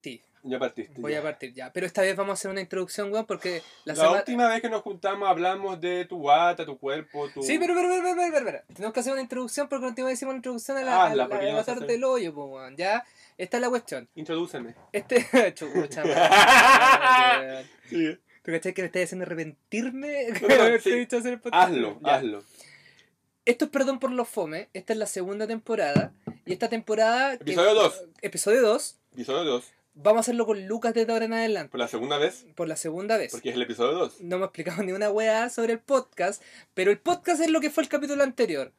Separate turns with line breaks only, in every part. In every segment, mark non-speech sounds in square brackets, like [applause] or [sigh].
partí.
Ya partiste.
Voy
ya.
a partir ya. Pero esta vez vamos a hacer una introducción, weón, porque la,
La, última vez que nos juntamos hablamos de tu guata, tu cuerpo, tu...
Sí, pero, pero, pero, pero, pero. Tenemos que hacer una introducción porque no te iba a decir una introducción a la, a
Hazla,
la,
porque
a la tarde
hacer.
del hoyo, pues, weón. Ya, esta es la cuestión.
Introdúceme.
Este. [laughs] Chucha. [laughs]
Sí.
¿Tú cachai que me estás haciendo arrepentirme?
No, [laughs] sí.
dicho hacer el podcast?
Hazlo,
Ya.
hazlo.
Esto es Perdón por los Fome. Esta es la segunda temporada. Y esta temporada. que-
Episodio dos.
Episodio 2.
Episodio 2.
Vamos a hacerlo con Lucas desde ahora en adelante.
Por la segunda vez,
Por la segunda vez.
porque es el episodio 2.
No me explicado ni una weá sobre el podcast. Pero el podcast es lo que fue el capítulo anterior.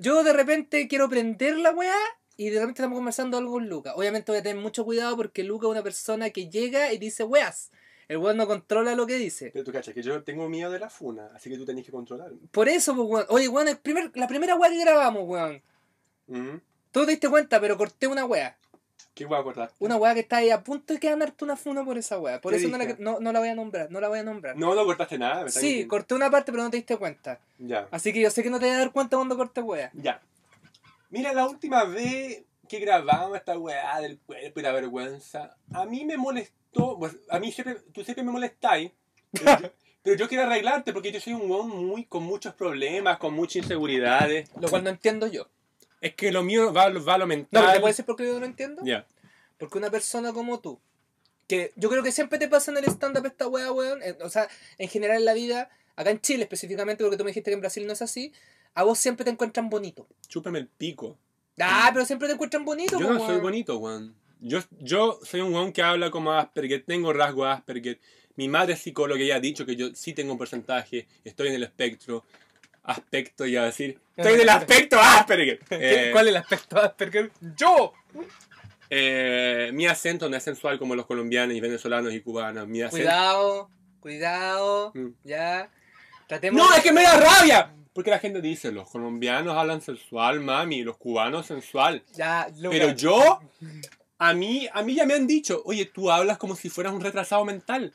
Yo de repente quiero prender la weá. Y de repente estamos conversando algo con Lucas. Obviamente voy a tener mucho cuidado porque Lucas es una persona que llega y dice weas. El weón no controla lo que dice.
Pero tú cachas que yo tengo miedo de la funa, así que tú tenés que controlarme.
Por eso, pues, weón. Oye, weón, el primer, la primera weá que grabamos, weón.
Ujú.
Tú te diste cuenta, pero corté una weá.
¿Qué voy a acordar?
Una weá que está ahí a punto de ganarte una funa por esa weá. Por
¿Qué
eso no la, no, no la voy a nombrar, no la voy a nombrar.
No, no cortaste nada. ¿me
sí,
mintiendo?
corté una parte, pero no te diste cuenta.
Ya.
Así que yo sé que no te vas a dar cuenta cuando cortes weá.
Ya. Mira, la última vez que grabamos esta weá del cuerpo y la vergüenza, a mí me molestó, pues, a mí siempre, tú siempre me molestáis, pero yo, [laughs] pero yo quiero arreglarte porque yo soy un weón muy, con muchos problemas, con muchas inseguridades.
Lo cual no entiendo yo.
Es que lo mío va, va a lo
No,
mental.
pero ¿te puedes decir por qué yo no entiendo?
Ya.
Porque una persona como tú, que yo creo que siempre te pasa en el stand-up esta weá, weón, o sea, en general en la vida, acá en Chile específicamente, porque tú me dijiste que en Brasil no es así, a vos siempre te encuentran bonito.
Chúpame el pico.
Ah, pero siempre te encuentran bonito,
Yo no soy
weón.
bonito, weón. Yo, yo soy un weón que habla como Asperger, tengo rasgo Asperger. Mi madre es psicóloga y ha dicho que yo sí tengo un porcentaje, estoy en el espectro. Aspecto, y a decir, estoy en el aspecto Asperger. [laughs]
¿Qué-
Eh,
¿Cuál es el aspecto Asperger? ¡Yo!
eh, mi acento no es sensual como los colombianos y venezolanos y cubanos. Mi acento...
Cuidado, cuidado,
Mm.
ya. Tratemos
No, es que me da rabia. Porque la gente dice, los colombianos hablan sensual, mami, los cubanos sensual.
Ya.
Pero yo, a mí, a mí ya me han dicho, oye, tú hablas como si fueras un retrasado mental.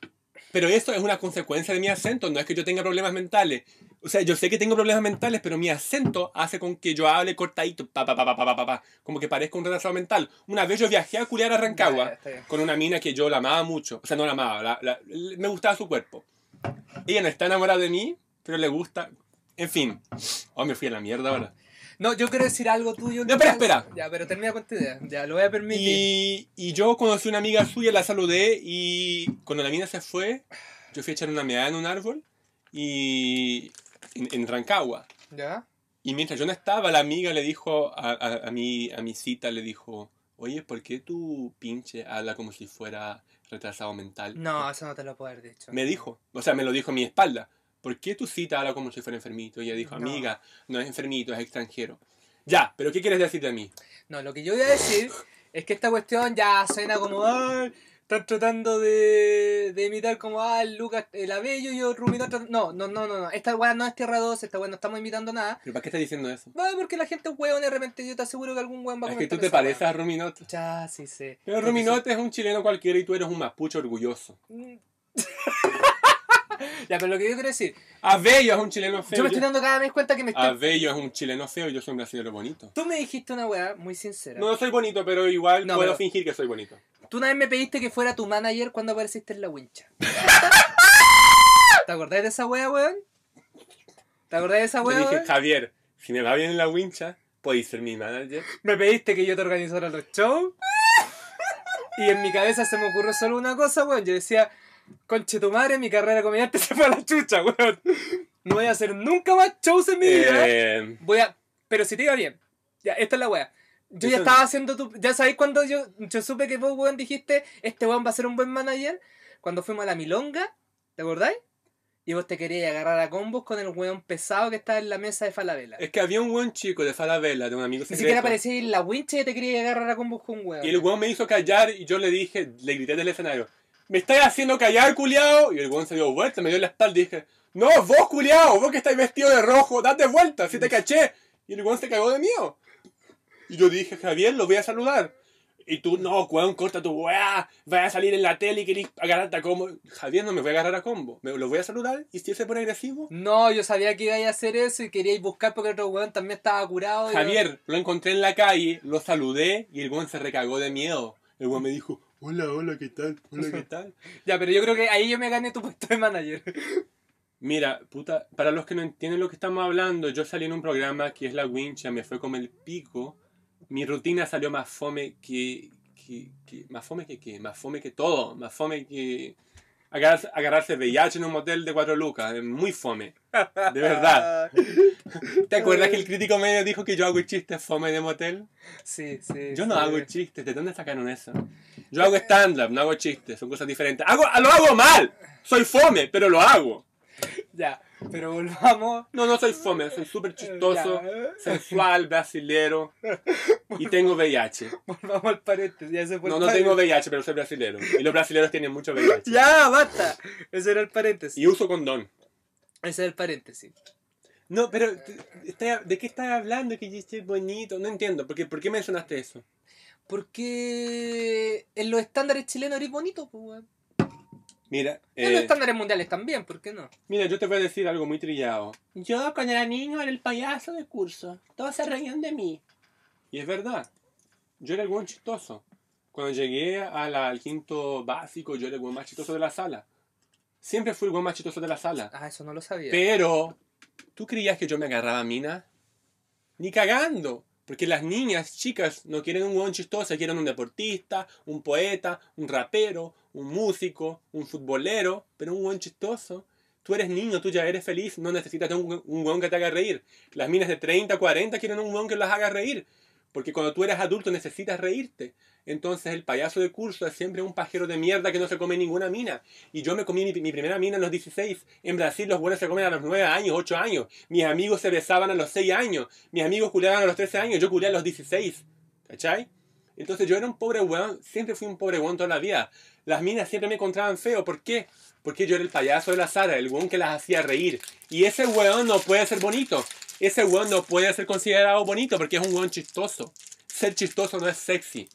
Pero eso es una consecuencia de mi acento, no es que yo tenga problemas mentales. O sea, yo sé que tengo problemas mentales, pero mi acento hace con que yo hable cortadito, pa, pa, pa, pa, pa, pa, como que parezca un retrasado mental. Una vez yo viajé a culiar a Rancagua
yeah,
con una mina que yo la amaba mucho. O sea, no la amaba, la, la, me gustaba su cuerpo. Ella no está enamorada de mí, pero le gusta. En fin. Oh, me fui a la mierda ahora.
No, yo quiero decir algo tuyo.
No, espera, espera.
Ya, pero termina con tu idea. Ya, lo voy a permitir.
Y, y yo conocí una amiga suya, la saludé y cuando la mina se fue, yo fui a echar una meada en un árbol y en, en Rancagua.
¿Ya?
Y mientras yo no estaba, la amiga le dijo a, a, a mi, a mi cita, le dijo, oye, ¿por qué tu pinche habla como si fuera retrasado mental?
No, eso no te lo puedo haber dicho.
Me dijo, o sea, me lo dijo a mi espalda. ¿Por qué tu cita habla como si fuera enfermito? Y ella dijo,
No.
amiga, no es enfermito, es extranjero. Ya, pero ¿qué quieres decir de mí?
No, lo que yo voy a decir es que esta cuestión ya suena como, ay, están tratando de, de imitar como, ah, el Lucas, el Abello y yo, Rumino. trat- No, no, no, no, no. Esta weá no es Tierra 2, esta weá no estamos imitando nada.
¿Pero para qué estás diciendo eso?
No, porque la gente es weón y de repente yo te aseguro que algún weón va a
Es que tú te pareces a Ruminot.
Ya, sí, sí.
Pero Ruminote es un chileno cualquiera y tú eres un mapuche orgulloso. [laughs] [laughs]
Ya, pero lo que yo quiero decir,
Abello es un chileno feo.
yo me estoy dando cada vez cuenta que me estoy...
Abello es un chileno feo y yo soy un brasileño bonito.
Tú me dijiste una weá muy sincera.
No soy bonito, pero igual
No,
puedo
pero-
fingir que soy bonito.
Tú una vez me pediste que fuera tu manager cuando apareciste en la wincha. [laughs] ¿Te acordás de esa wea, weón? ¿Te acordás de esa
Le
wea,
dije,
weón?
Javier, si me va bien en la wincha, podéis ser mi manager.
Me pediste que yo te organizara los shows. [laughs] Y en mi cabeza se me ocurrió solo una cosa, weón. Yo decía, conche tu madre, mi carrera comediante [laughs] se fue a la chucha, weón. No voy a hacer nunca más shows en mi vida.
Eh,
Voy a. Pero si te iba bien. Ya, esta es la wea. Yo ya estaba haciendo tu. Ya sabéis cuando yo, yo supe que vos, weón, dijiste, este weón va a ser un buen manager. Cuando fuimos a la milonga, ¿te acordáis? Y vos te querías agarrar a combos con el weón pesado que estaba en la mesa de Falabella.
es que había un buen chico de Falabella, de un amigo
Ni
secreto.
siquiera parecía en la wincha y te querías agarrar a combos con un weón.
Y el weón me hizo callar y yo le dije, le grité del escenario, ¿me estáis haciendo callar, culiao? Y el weón se dio vuelta, me dio la espalda y dije, no, vos, culiao, vos que estáis vestido de rojo, date vuelta, si te caché. Y el weón se cagó de miedo. Y yo dije, Javier, lo voy a saludar. Y tú, no, weón, corta tu weá, vaya a salir en la tele y querés agarrarte a combo. Javier, no me voy a agarrar a combo, me lo voy a saludar y si él se pone agresivo.
No, yo sabía que ibais a hacer eso y queríais buscar porque el otro weón también estaba curado.
Javier, lo encontré en la calle, lo saludé y el weón se recagó de miedo. El weón me dijo, Hola, hola, ¿qué tal? Hola, ¿qué [laughs] tal?
Ya, pero yo creo que ahí yo me gané tu puesto de manager.
Mira, puta, para los que no entienden lo que estamos hablando, yo salí en un programa que es La Wincha, me fue como el pico. Mi rutina salió más fome que, que, que- más fome que qué, más fome que todo, más fome que agarrarse, agarrarse VIH en un motel de cuatro lucas, es muy fome, de verdad. [laughs] ¿Te acuerdas que el crítico medio dijo que yo hago chistes fome de motel?
Sí, sí.
Yo no
sí.
hago chistes, ¿de dónde sacaron eso? Yo hago stand-up, no hago chistes, son cosas diferentes. Hago, lo hago mal, soy fome, pero lo hago. [laughs]
Ya, pero volvamos.
No, no soy fome, soy súper chistoso,
Ya.
sensual, brasilero [laughs] y tengo VIH.
Volvamos al paréntesis. Ya se fue
No, no tengo. VIH, pero soy brasilero. Y los brasileros tienen mucho VIH.
Ya, basta. Ese era el paréntesis.
Y uso condón.
Ese era el paréntesis.
No, pero ¿de qué estás hablando? Que yo estoy bonito. No entiendo. ¿Por qué, ¿Por qué mencionaste eso?
Porque en los estándares chilenos eres bonito, pues, weón.
Mira,
En los
eh,
estándares mundiales también, ¿por qué no?
mira, yo te voy a decir algo muy trillado. Yo cuando era niño era el payaso de curso. Todos se reían de mí. Y es verdad. Yo era el buen chistoso. Cuando llegué a la- al quinto básico, yo era el buen más chistoso de la sala. Siempre fui el buen más chistoso de la sala.
Ah, eso no lo sabía.
Pero, ¿tú creías que yo me agarraba a mina? Ni cagando. Porque las niñas, chicas, no quieren un hueón chistoso, quieren un deportista, un poeta, un rapero, un músico, un futbolero, pero un hueón chistoso. Tú eres niño, tú ya eres feliz, no necesitas un hueón que te haga reír. Las minas de 30, 40 quieren un hueón que las haga reír. Porque cuando tú eres adulto necesitas reírte. Entonces el payaso de curso es siempre un pajero de mierda que no se come ninguna mina. Y yo me comí mi, mi primera mina a los 16. En Brasil los buenos se comen a los 9 años, 8 años. Mis amigos se besaban a los 6 años. Mis amigos culeaban a los 13 años. Yo culeé a los 16. ¿Cachai? Entonces yo era un pobre weón. Siempre fui un pobre weón toda la vida. Las minas siempre me encontraban feo. ¿Por qué? Porque yo era el payaso de la Sara, el weón que las hacía reír. Y ese weón no puede ser bonito. Ese weón no puede ser considerado bonito porque es un weón chistoso. Ser chistoso no es sexy.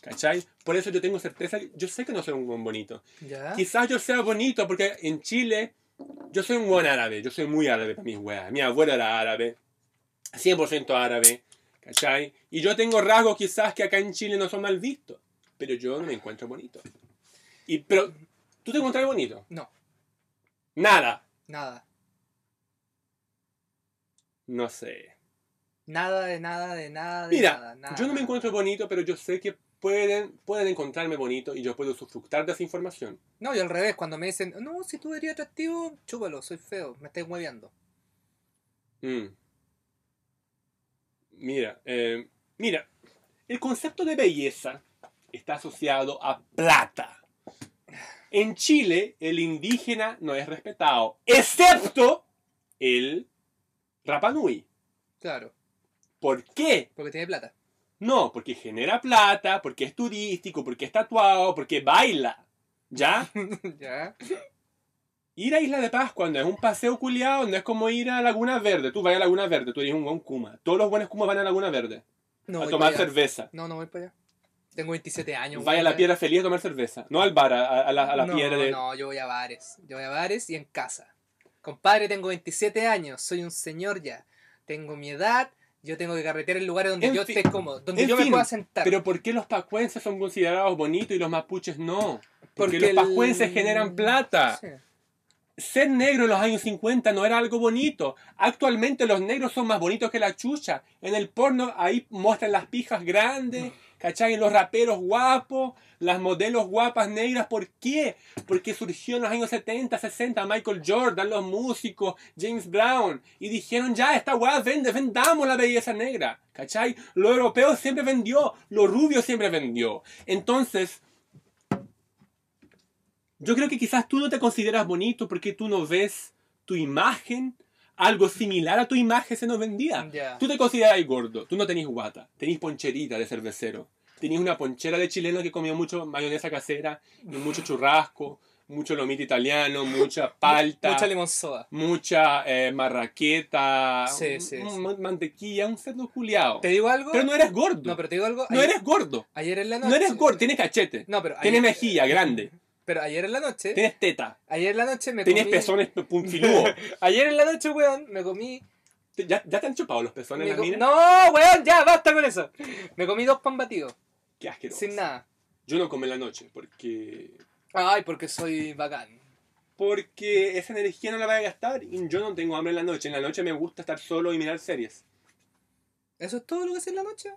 ¿Cachai? Por eso yo tengo certeza, yo sé que no soy un weón bonito.
¿Ya?
Quizás yo sea bonito porque en Chile yo soy un buen árabe, yo soy muy árabe para mis weas. Mi abuelo era árabe, 100% árabe, ¿cachai? Y yo tengo rasgos quizás que acá en Chile no son mal vistos, pero yo no me encuentro bonito. Y, pero, ¿tú te encuentras bonito?
No,
Nada.
nada.
No sé.
Nada de nada, de nada, de
Mira,
nada. nada,
yo no me encuentro bonito, pero yo sé que pueden, pueden encontrarme bonito y yo puedo usufructar de esa información.
No, y al revés, cuando me dicen, no, si tú eres atractivo, chúpalo, soy feo, me estáis hueveando.
Mm. Mira, eh, mira, el concepto de belleza está asociado a plata. En Chile, el indígena no es respetado, excepto el Rapanui.
Claro,
¿Por qué?
porque tiene plata.
No, porque genera plata, porque es turístico, porque es tatuado, porque baila. ¿Ya? [laughs]
¿Ya?
Ir a Isla de Pascua no es un paseo culiado, no es como ir a Laguna Verde. Tú vas a Laguna Verde, tú eres un buen Kuma. Todos los buenos Kumas van a Laguna Verde.
No
a tomar cerveza.
No, no voy para allá. Tengo 27 años.
Vaya a la piedra feliz a tomar cerveza. No al bar, a, a la, a la
no,
piedra de...
No, yo voy a bares. Yo voy a bares y en casa. Compadre, tengo 27 años, soy un señor ya. Tengo mi edad, yo tengo que carretear en lugares donde
En
yo esté cómodo, donde yo me
fin,
pueda sentar.
Pero ¿por qué los pacuenses son considerados bonitos y los mapuches no? Porque,
Porque
los
el-
pacuenses generan plata.
Sí.
Ser negro en los años 50 no era algo bonito. Actualmente los negros son más bonitos que la chucha. En el porno ahí muestran las pijas grandes, ¿cachai? Los raperos guapos, las modelos guapas negras. ¿Por qué? Porque surgió en los años 70, 60 Michael Jordan, los músicos, James Brown. Y dijeron, ya, esta weá vende, vendamos la belleza negra. ¿Cachai? Lo europeo siempre vendió, lo rubio siempre vendió. Entonces, yo creo que quizás tú no te consideras bonito porque tú no ves tu imagen, algo similar a tu imagen se nos vendía.
Ya.
Tú te consideras gordo, tú no tenés guata, tenés poncherita de cervecero, tenés una ponchera de chileno que comió mucho mayonesa casera y mucho churrasco, mucho lomito italiano, mucha [laughs] palta,
Mucha limonzoa.
mucha eh, marraqueta,
Sí, sí, sí.
mantequilla, un cerdo juliado.
¿Te digo algo?
Pero no eres gordo.
No, pero te digo algo.
No
ayer,
eres gordo.
ayer en la noche.
No eres gordo, tienes cachete.
No, pero
Tienes
ayer,
mejilla grande.
Pero ayer en la noche.
Tienes teta.
Ayer en la noche me
Tienes
comí.
pezones punfiludos. [laughs]
Ayer en la noche, weón, me comí.
¿Ya, ¿Ya te han chupado los pezones
co-
minas?
No, weón, ya, basta con eso. Me comí dos pan batidos,
Qué asqueroso.
sin nada.
Yo no como en la noche, porque
Ay, porque soy bacán.
porque esa energía no la voy a gastar y yo no tengo hambre en la noche. En la noche me gusta estar solo y mirar series.
¿Eso es todo lo que haces en la noche?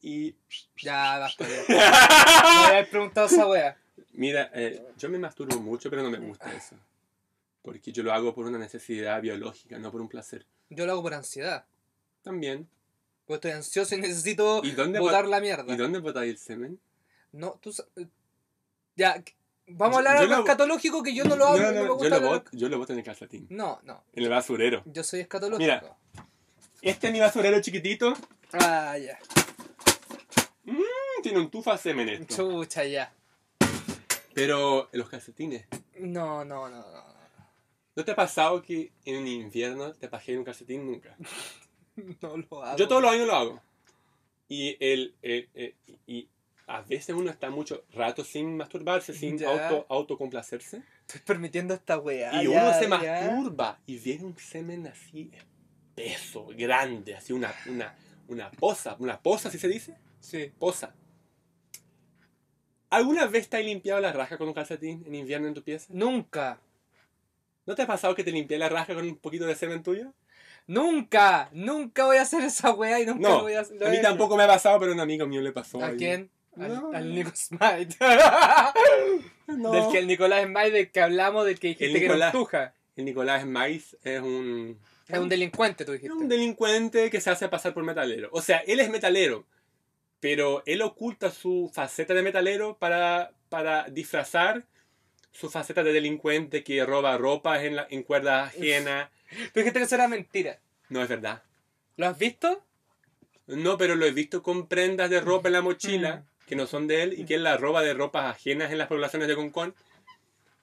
Y
Ya, basta. Ya. [laughs] Me habías preguntado esa wea.
Mira, eh, yo me masturbo mucho, pero no me gusta eso. Porque yo lo hago por una necesidad biológica, no por un placer.
Yo lo hago por ansiedad.
También.
Porque estoy ansioso y necesito
¿Y dónde,
botar
bot-
la mierda.
¿Y dónde botáis el semen?
No, tú Ya, vamos a
Yo-
hablar
yo
algo
lo-
escatológico que yo no lo hago.
No,
no
no,
me
yo,
gusta
lo
hablar-
boto, yo lo boto en el calcetín.
No, no.
En el basurero.
Yo soy escatológico.
Mira. Este es mi basurero chiquitito.
Ah, ya.
Mm, Tiene un tufa semen esto.
Chucha, ya.
Pero los calcetines.
No, no, no, no.
¿No te ha pasado que en invierno te pajé en un calcetín? Nunca. [laughs]
No lo hago.
Yo todos los años lo hago. Y, el, el- el- y a veces uno está mucho rato sin masturbarse, sin
Ya.
auto, autocomplacerse.
Estoy permitiendo esta weá.
y
ya,
uno se
ya.
masturba y viene un semen así espeso, grande, así una, una, una poza. ¿Una poza, si se dice?
Sí.
Poza. ¿Alguna vez te has limpiado la raja con un calcetín en invierno en tu pieza?
Nunca.
¿No te ha pasado que te limpié la raja con un poquito de semen tuyo?
Nunca. Nunca voy a hacer esa weá y nunca
No,
lo voy a hacer.
a mí tampoco me ha pasado, pero a un amigo mío le pasó.
¿A
ahí.
quién? Al,
No.
al Nico Smite. [laughs]
No.
Del que el Nicolás Smite del que hablamos, del que dijiste
El
que era un
Nicolás.
tuja.
El Nicolás Mais es un,
Es un delincuente, tú
es
dijiste.
un delincuente que se hace pasar por metalero. O sea, él es metalero, pero él oculta su faceta de metalero para, para disfrazar su faceta de delincuente que roba ropa en, la, en cuerdas ajenas.
Tú dijiste que eso era mentira.
No es verdad.
¿Lo has visto?
No, pero lo he visto con prendas de ropa en la mochila
Mm.
que no son de él y que él la roba de ropas ajenas en las poblaciones de Concón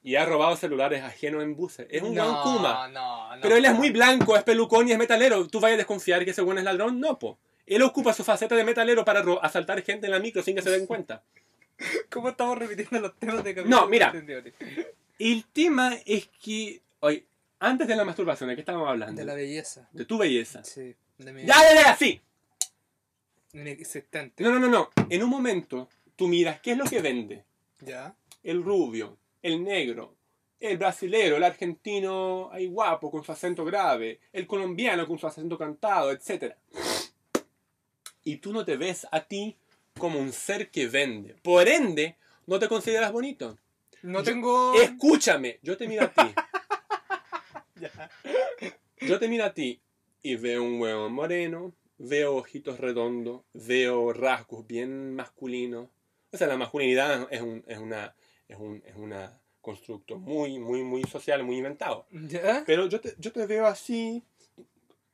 y ha robado celulares ajenos en buses. Es un gran Kuma.
No, no.
Pero él es muy blanco, es pelucón y es metalero. ¿Tú vayas a desconfiar que ese buen es ladrón? No, po. Él ocupa su faceta de metalero para asaltar gente en la micro sin que se den cuenta. [laughs]
¿Cómo estamos repitiendo los temas de
No, mira. El tema es que, oye, antes de la masturbación, ¿de qué estábamos hablando?
De la belleza.
De tu belleza.
Sí. De mi
¡Ya, ya, ya! ¡Sí!
inexistente.
No, no, no, no. En un momento, tú miras qué es lo que vende.
Ya.
El rubio, el negro, el brasilero, el argentino ahí guapo con su acento grave, el colombiano con su acento cantado, etc. Y tú no te ves a ti como un ser que vende. Por ende, no te consideras bonito.
No
Yo-
tengo.
Escúchame, yo te miro a ti. [laughs] Yo te miro a ti y veo un huevo moreno, veo ojitos redondos, veo rasgos bien masculinos. O sea, la masculinidad es un, es una, es un, es una constructo muy, muy, muy social, muy inventado.
¿Ya?
Pero yo te, yo te veo así,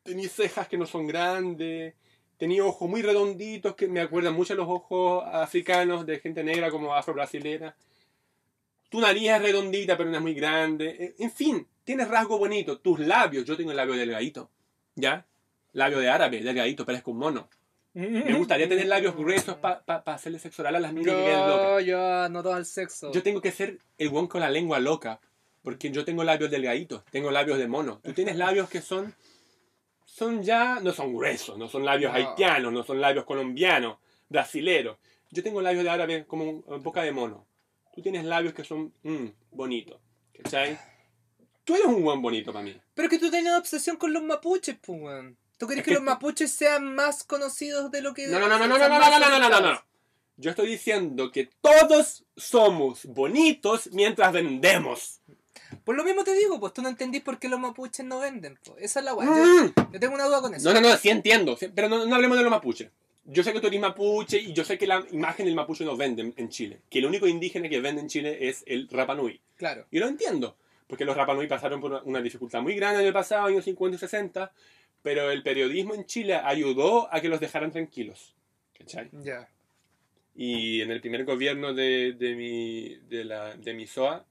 tenía cejas que no son grandes, tenía ojos muy redonditos que me acuerdan mucho a los ojos africanos de gente negra como afro-brasilera. Tu nariz es redondita pero no es muy grande. Eh, En fin, tienes rasgo bonito. Tus labios, yo tengo el labio delgadito, ¿ya? Labio de árabe, delgadito, parezco un mono. Me gustaría tener labios gruesos para hacerle sexo oral a las niñas que locas.
Yo, no todo el sexo.
Yo tengo que ser el buen con la lengua loca. Porque yo tengo labios delgaditos, tengo labios de mono. Tú tienes labios que son. Son ya. No son gruesos, no son labios
No.
haitianos, no son labios colombianos, brasileros. Yo tengo labios de árabe como boca de mono. Tú tienes labios que son. Mmm, bonitos. ¿Cachai? Tú eres un buen bonito para mí.
Pero que tú una obsesión con los mapuches, pues, weón. ¿Tú crees
Es
que,
que-
los mapuches sean más conocidos de lo que.
No, no, no, no, no, no, no, no, no, no, no, no? Yo estoy diciendo que todos somos bonitos mientras vendemos.
Pues lo mismo te digo, pues tú no entendís por qué los mapuches no venden, pues. Esa es la weá.
Mm.
Yo, yo tengo una duda con eso.
No, no, no, sí entiendo. sí, pero no, no hablemos de los mapuches. Yo sé que tú eres mapuche y yo sé que la imagen del mapuche no vende en- Chile. Que el único indígena que vende en Chile es el Rapanui.
Claro.
Y lo entiendo. Porque los Rapanui pasaron por una, dificultad muy grande en el pasado, años 50 y 60. Pero el periodismo en Chile ayudó a que los dejaran tranquilos. ¿Cachai?
Ya.
Y en el primer gobierno de, de, mi, de, la, de mi SOA,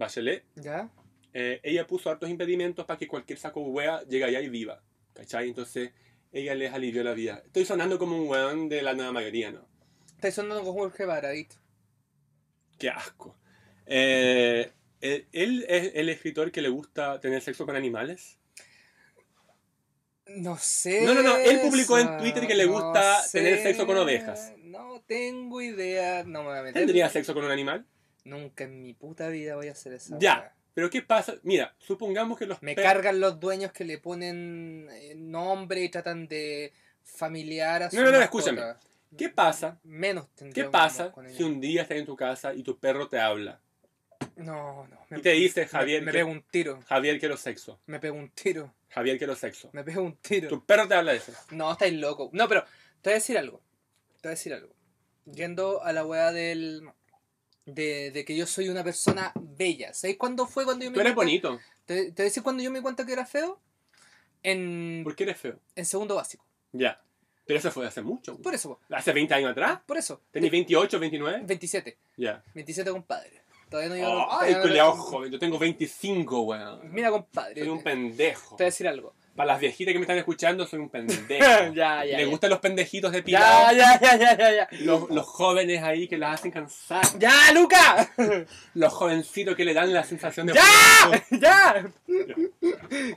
Bachelet,
¿Ya?
eh, ella puso hartos impedimentos para que cualquier saco hueá llegue allá y viva. ¿Cachai? Entonces ella les alivió la vida. Estoy sonando como un weón de la nueva mayoría, ¿no?
Estáis sonando con Jorge Baradito.
Qué asco. Eh, eh, ¿Él es el escritor que le gusta tener sexo con animales?
No sé.
No, no, no, él publicó en Twitter que le gusta tener sexo con ovejas.
No tengo idea. No me voy a meter.
¿Tendrías sexo con un animal?
Nunca en mi puta vida voy a hacer esa
Ya. Pero ¿qué pasa? Mira, supongamos que los
Me cargan los dueños que le ponen eh, nombre y tratan de familiar a su
No, no, no,
mascota.
escúchame. ¿Qué pasa?
Menos
¿Qué pasa
con
si un día estás en tu casa y tu perro te habla?
No, no.
Y te dice,
me-
Javier,
Me,
que-
pego un tiro.
Javier, quiero sexo.
Me pego un tiro.
Javier, quiero sexo.
Me pego un tiro.
Tu perro te habla de eso.
No, estáis loco. No, pero te voy a decir algo. Te voy a decir algo. Yendo a la weá del. De, de que yo soy una persona bella. ¿Sabéis cuándo fue cuando yo me
Tú eres bonito.
¿Te, te decir cuando yo me di cuenta que era feo? En,
¿Por qué eres feo?
en segundo básico.
Ya. Pero eso fue hace mucho.
Por eso.
¿Hace 20 años atrás?
por eso.
¿Tenías 28, 29?
27.
Ya.
27 compadre. Todavía no llego.
Oh, ay,
no-
culiao joven. Yo tengo 25, weón.
Mira, compadre.
Soy un
Te
pendejo.
voy a decir algo.
Para las viejitas que me están escuchando, soy un pendejo. [laughs]
ya, ya.
¿Le
ya.
gustan los pendejitos de
Ya,
pilado?
ya, ya, ya, ya, ya.
Los, los jóvenes ahí que las hacen cansar.
¡Ya, Luca! [laughs]
Los jovencitos que le dan la sensación de...
¡Ya! ¡Ya!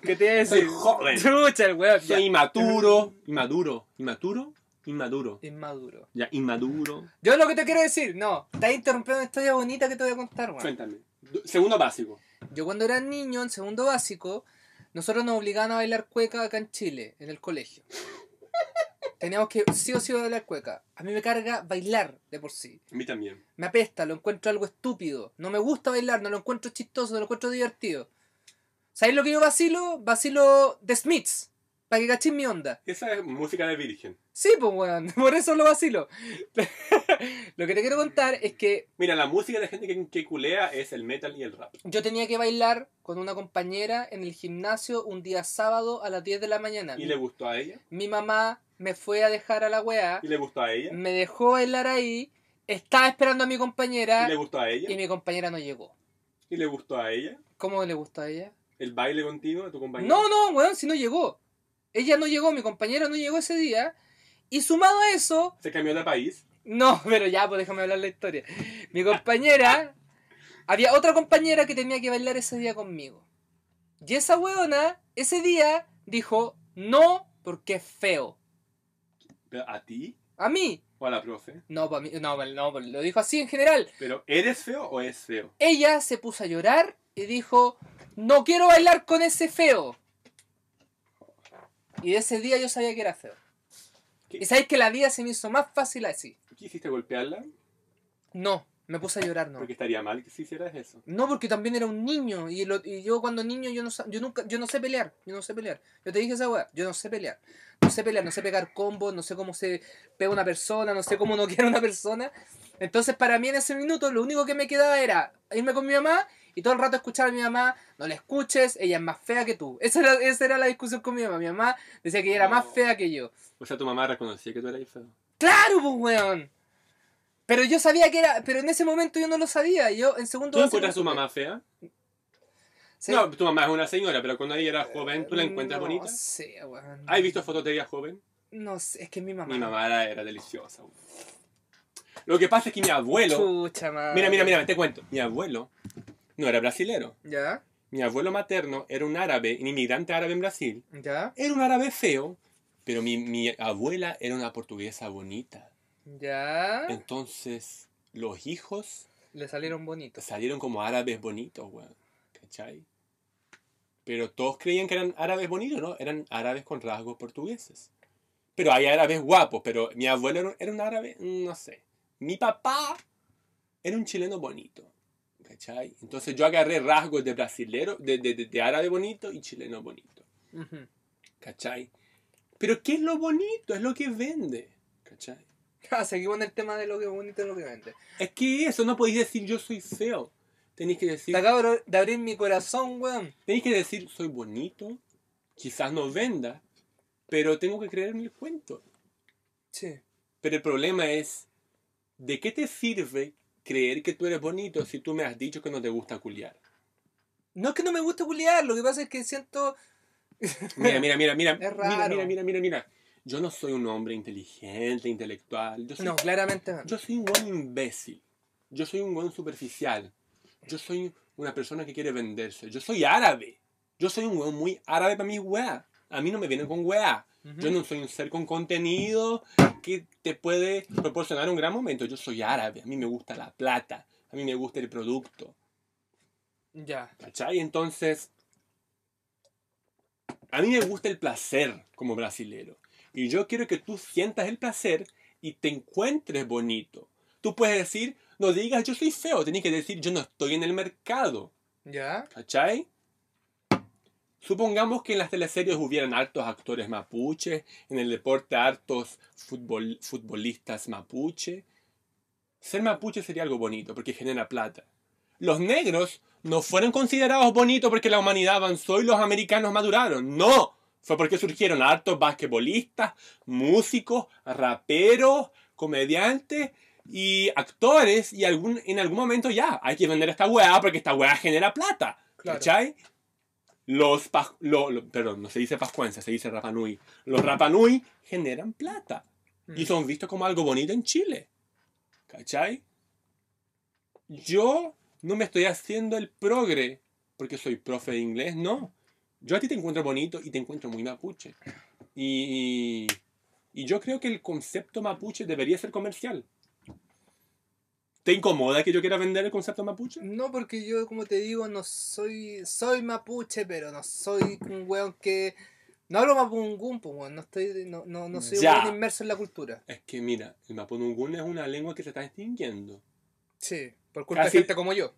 ¿Qué te decir?
Soy joven.
Chucha, el weón. ya.
Soy inmaturo. Inmaduro. ¿Inmaturo? Inmaduro.
Inmaduro.
Ya, inmaduro.
Yo lo que te quiero decir, no, estás interrumpiendo una historia bonita que te voy a contar, weón.
Cuéntame. Segundo básico.
Yo cuando era niño, en segundo básico, nosotros nos obligaban a bailar cueca acá en Chile, en el colegio. [laughs] Teníamos que sí o sí bailar cueca. A mí me carga bailar de por sí.
A mí también.
Me apesta, lo encuentro algo estúpido. No me gusta bailar, no lo encuentro chistoso, no lo encuentro divertido. ¿Sabéis lo que yo vacilo? Vacilo The Smiths. Para que cachis mi onda.
Esa es música de virgen.
Sí, pues weón, [laughs] por eso lo vacilo. [laughs] lo que te quiero contar es que
Mira, la música de gente que, que culea es el metal y el rap.
yo tenía que bailar con una compañera en el gimnasio un día sábado a las 10 de la mañana.
¿Y le gustó a ella?
Mi mamá me fue a dejar a la weá,
¿Y le gustó a ella?
me dejó bailar ahí, estaba esperando a mi
¿Y
compañera
le gustó a ella?
y mi compañera no llegó.
¿Y le gustó a ella?
¿Cómo le gustó a ella?
¿El baile contigo de tu compañero?
No, no, weón, si no llegó. Ella no llegó, mi compañera no llegó ese día. Y sumado a eso,
¿Se cambió de país?
no, [laughs] pero ya, pues déjame hablar la historia. Mi compañera, había otra compañera que tenía que bailar ese día conmigo. Y esa weona, ese día, dijo, no, porque es feo.
¿Pero ¿A ti?
A mí.
¿O a la profe?
No, para mí, no, no, lo dijo así en general.
¿Pero eres feo o es feo?
Ella se puso a llorar y dijo, no quiero bailar con ese feo. Y de ese día yo sabía que era feo.
¿Qué?
Y sabéis que la vida se me hizo más fácil así.
¿Quisiste golpearla?
No, me puse a llorar, no.
Porque estaría mal que si hicieras eso.
No, porque también era un niño. Y, lo- y yo cuando niño yo no yo nunca, yo no sé pelear. Yo no sé pelear. Yo te dije esa weá, yo no sé pelear. No sé pelear, no sé pegar combos, no sé cómo se pega una persona, no sé cómo [laughs] no quiere una persona. Entonces para mí en ese minuto lo único que me quedaba era irme con mi mamá y todo el rato escuchar a mi mamá, no la escuches, ella es más fea que tú. Esa era, esa era la discusión con mi mamá. Mi mamá decía que ella era más
No.
fea que yo.
O sea, tu mamá reconocía que tú eras feo.
¡Claro, pues weón! Pero yo sabía que era, pero en ese momento yo no lo sabía. Yo en segundo
¿Tú encuentras a tu mamá fea?
Sí.
No, tu mamá es una señora, pero cuando ella era joven, ¿tú la encuentras
no
bonita?
sé, weón.
¿Has visto fotos de ella joven?
No sé, es que mi mamá.
Mi mamá era, era deliciosa. güey. Lo que pasa es que mi abuelo...
Chucha, madre.
Mira, mira, mira, te cuento. Mi abuelo no era brasilero.
¿Ya?
Mi abuelo materno era un árabe, un inmigrante árabe en Brasil.
¿Ya?
Era un árabe feo, pero mi, mi abuela era una portuguesa bonita.
¿Ya?
Entonces, los hijos
Le salieron bonitos.
salieron como árabes bonitos, weón. ¿Cachai? Pero todos creían que eran árabes bonitos, ¿no? Eran árabes con rasgos portugueses. Pero hay árabes guapos, pero mi abuelo era un- árabe, no sé. Mi papá era un chileno bonito. ¿Cachai? Entonces yo agarré rasgos de brasilero, de, de, de- de árabe bonito y chileno bonito. ¿Cachai? Pero ¿qué es lo bonito? Es lo que vende. ¿Cachai?
Ah, seguimos en el tema de lo que es bonito y lo que vende.
Es que eso, no podéis decir yo soy feo. Tenéis que decir...
Te acabo de abrir mi corazón, weón.
Tenéis que decir, soy bonito, quizás no venda, pero tengo que creerme el cuento.
Sí.
Pero el problema es, ¿de qué te sirve creer que tú eres bonito si tú me has dicho que no te gusta culiar?
No es que no me guste culiar, lo que pasa es que siento. [laughs]
Mira, mira, mira, mira,
Es
mira,
raro.
mira, mira, mira, mira. Yo no soy un hombre inteligente, intelectual. Yo soy,
No, claramente no.
yo soy un buen imbécil. Yo soy un buen superficial. Yo soy una persona que quiere venderse. Yo soy árabe. Yo soy un weón muy árabe para mi weá. A mí no me vienen con weá. Yo no soy un ser con contenido que te puede proporcionar un gran momento. Yo soy árabe, a mí me gusta la plata, a mí me gusta el producto.
Ya.
¿Cachai? Entonces, a mí me gusta el placer como brasilero. Y yo quiero que tú sientas el placer y te encuentres bonito. Tú puedes decir, no digas yo soy feo, tienes que decir yo no estoy en el mercado.
Ya.
¿Cachai? Supongamos que en las teleseries hubieran hartos actores mapuches, en el deporte hartos futbol- futbolistas mapuche. Ser mapuche sería algo bonito porque genera plata. Los negros no fueron considerados bonitos porque la humanidad avanzó y los americanos maduraron. No, fue porque surgieron hartos basquetbolistas, músicos, raperos, comediantes y actores y algún, en algún momento ya, hay que vender esta weá porque esta weá genera plata.
Claro.
¿Cachai? Los, lo- lo- perdón, no se dice pascuenses, se dice rapanui. Los rapanui generan plata y
Mm.
son vistos como algo bonito en Chile. ¿Cachai? Yo no me estoy haciendo el progre porque soy profe de inglés, no. Yo a ti te encuentro bonito y te encuentro muy mapuche. Y, y yo creo que el concepto mapuche debería ser comercial. ¿Te incomoda que yo quiera vender el concepto mapuche?
No, porque yo, como te digo, no soy. Soy mapuche, pero no soy un weón que. No hablo mapungún, pues, weón. No, estoy, no, no, no soy
Ya.
un weón inmerso en la cultura.
Es que mira, el mapunungún es una lengua que se está extinguiendo.
Sí, por culpa
Casi-
de gente como yo.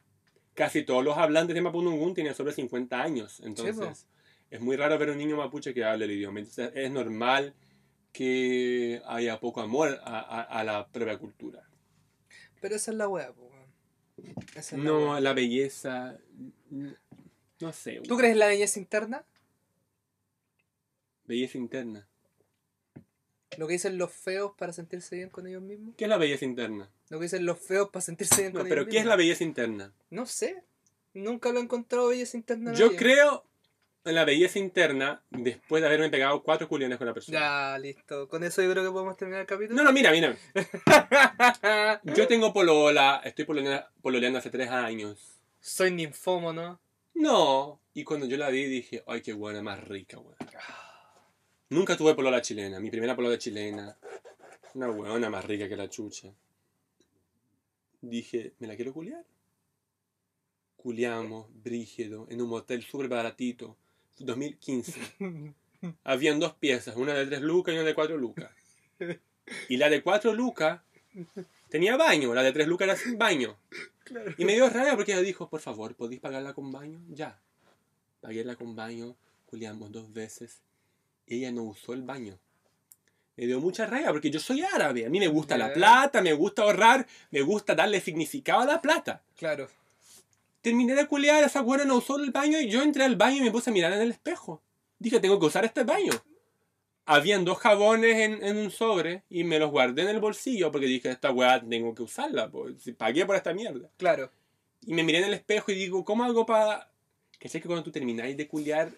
Casi todos los hablantes de mapunungún tienen sobre 50 años. Entonces, es muy raro ver un niño mapuche que hable el idioma. Entonces, es normal que haya poco amor a, a- a la propia cultura.
Pero esa es la weá, es
No, la belleza. No sé.
¿Tú crees en la belleza interna?
Belleza interna.
Lo que dicen los feos para sentirse bien con ellos mismos.
¿Qué es la belleza interna?
Lo que dicen los feos para sentirse bien
No,
con
pero
ellos
¿qué es
mismos.
la belleza interna?
No sé. Nunca lo he encontrado belleza interna. en
Yo creo en la belleza interna después de haberme pegado cuatro culiones con la persona.
Ya, listo. Con eso yo creo que podemos terminar el capítulo.
No, no, mira, mira. [laughs] Yo tengo polola, estoy pololeando, pololeando hace tres años.
Soy ninfómono.
No. Y cuando yo la vi dije, ay, qué buena, más rica, weón. Nunca tuve polola chilena. Mi primera polola chilena. Una weona más rica que la chucha. Dije, ¿me la quiero culiar? Culiamos, brígido, en un motel súper baratito. 2015. [laughs] Habían dos piezas, una de tres lucas y una de cuatro lucas. [laughs] Y la de cuatro lucas tenía baño, la de tres lucas era sin baño. Y me dio rabia porque ella dijo, por favor, ¿podéis pagarla con baño? Ya. Paguéla con baño, culiamos dos veces. Y ella no usó el baño. Me dio mucha rabia porque yo soy árabe. A mí me gusta la plata, me gusta ahorrar, me gusta darle significado a la plata.
Claro.
Terminé de culiar, esa buena no usó el baño y yo entré al baño y me puse a mirar en el espejo. Dije, tengo que usar este baño. Habían dos jabones en, en un sobre y me los guardé en el bolsillo porque dije, esta weá tengo que usarla, pues, pagué por esta mierda.
Claro.
Y me miré en el espejo y digo, ¿cómo hago para...? Que sé que cuando tú termináis de culiar,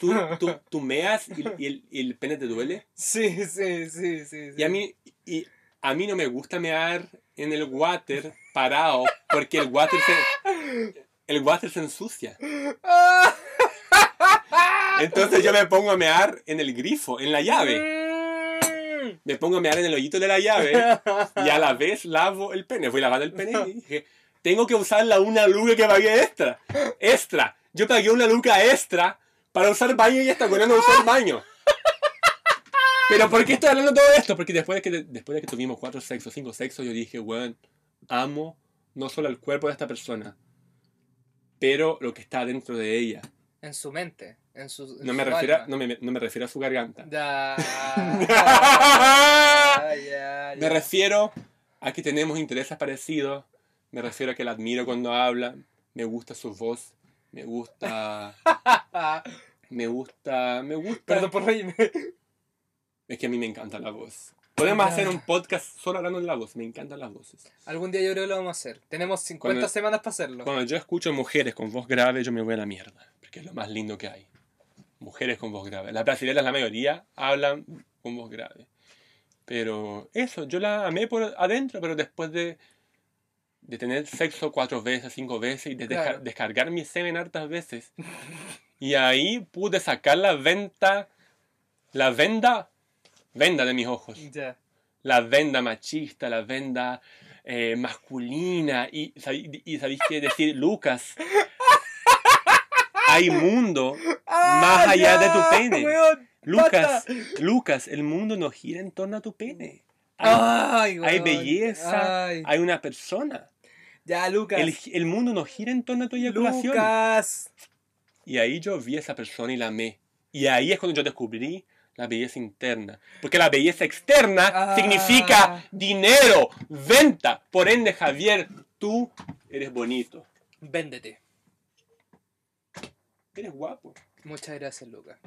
tú, tú, [laughs] tú meas y, y el, y el pene te duele.
Sí, sí, sí, sí. sí.
Y a mí, y a mí no me gusta mear en el water parado porque el water se, el water se ensucia. [laughs] Entonces yo me pongo a mear en el grifo, en la llave.
Mm.
Me pongo a mear en el hoyito de la llave y a la vez lavo el pene. Fui lavando el pene y dije, tengo que usar la una luca que pagué extra. Extra. Yo pagué una luca extra para usar baño y esta buena no el baño. Pero ¿por qué estoy hablando de todo esto? Porque después de que, después de que tuvimos cuatro sexos, cinco sexos, yo dije, weón, amo no solo el cuerpo de esta persona, pero lo que está dentro de ella.
En su mente. En su, en
No me,
su
refiero,
alma.
no, me, no me refiero a su garganta. [laughs]
Ya. Ya, ya,
Me refiero a que tenemos intereses parecidos. Me refiero a que la admiro cuando habla. Me gusta su voz. Me gusta. [laughs] Me gusta. Me gusta.
Perdón por reírme.
Es que a mí me encanta la voz. Podemos hacer un podcast solo hablando de la voz. Me encantan las voces.
Algún día yo creo que lo vamos a hacer. Tenemos 50
Cuando-
semanas para hacerlo.
Cuando yo escucho mujeres con voz grave, yo me voy a la mierda. Porque es lo más lindo que hay. Mujeres con voz grave. Las brasileñas, la mayoría, hablan con voz grave. Pero eso, yo la amé por adentro, pero después de, de tener sexo cuatro veces, cinco veces y de
Claro.
descargar mi semen hartas veces. [laughs] Y ahí pude sacar la venta La venda, venda de mis ojos.
Ya.
La venda machista, la venda eh, masculina. Y, y sabéis qué decir, [laughs] Lucas. Hay mundo más allá de tu pene.
Ah, weón.
Lucas. Lucas, el mundo no gira en torno a tu pene. Hay,
Ay,
hay
weón.
belleza,
Ay.
hay una persona.
Ya, Lucas.
El, el mundo no gira en torno a tu eyaculación.
Lucas.
Y ahí yo vi a esa persona y la amé. Y ahí es cuando yo descubrí la belleza interna. Porque la belleza externa
Ah.
significa dinero, venta. Por ende, Javier, tú eres bonito.
Véndete.
Eres guapo.
Muchas gracias, Lucas.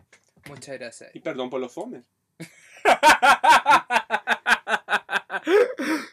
Muchas gracias.
Y perdón por los fomes. [laughs]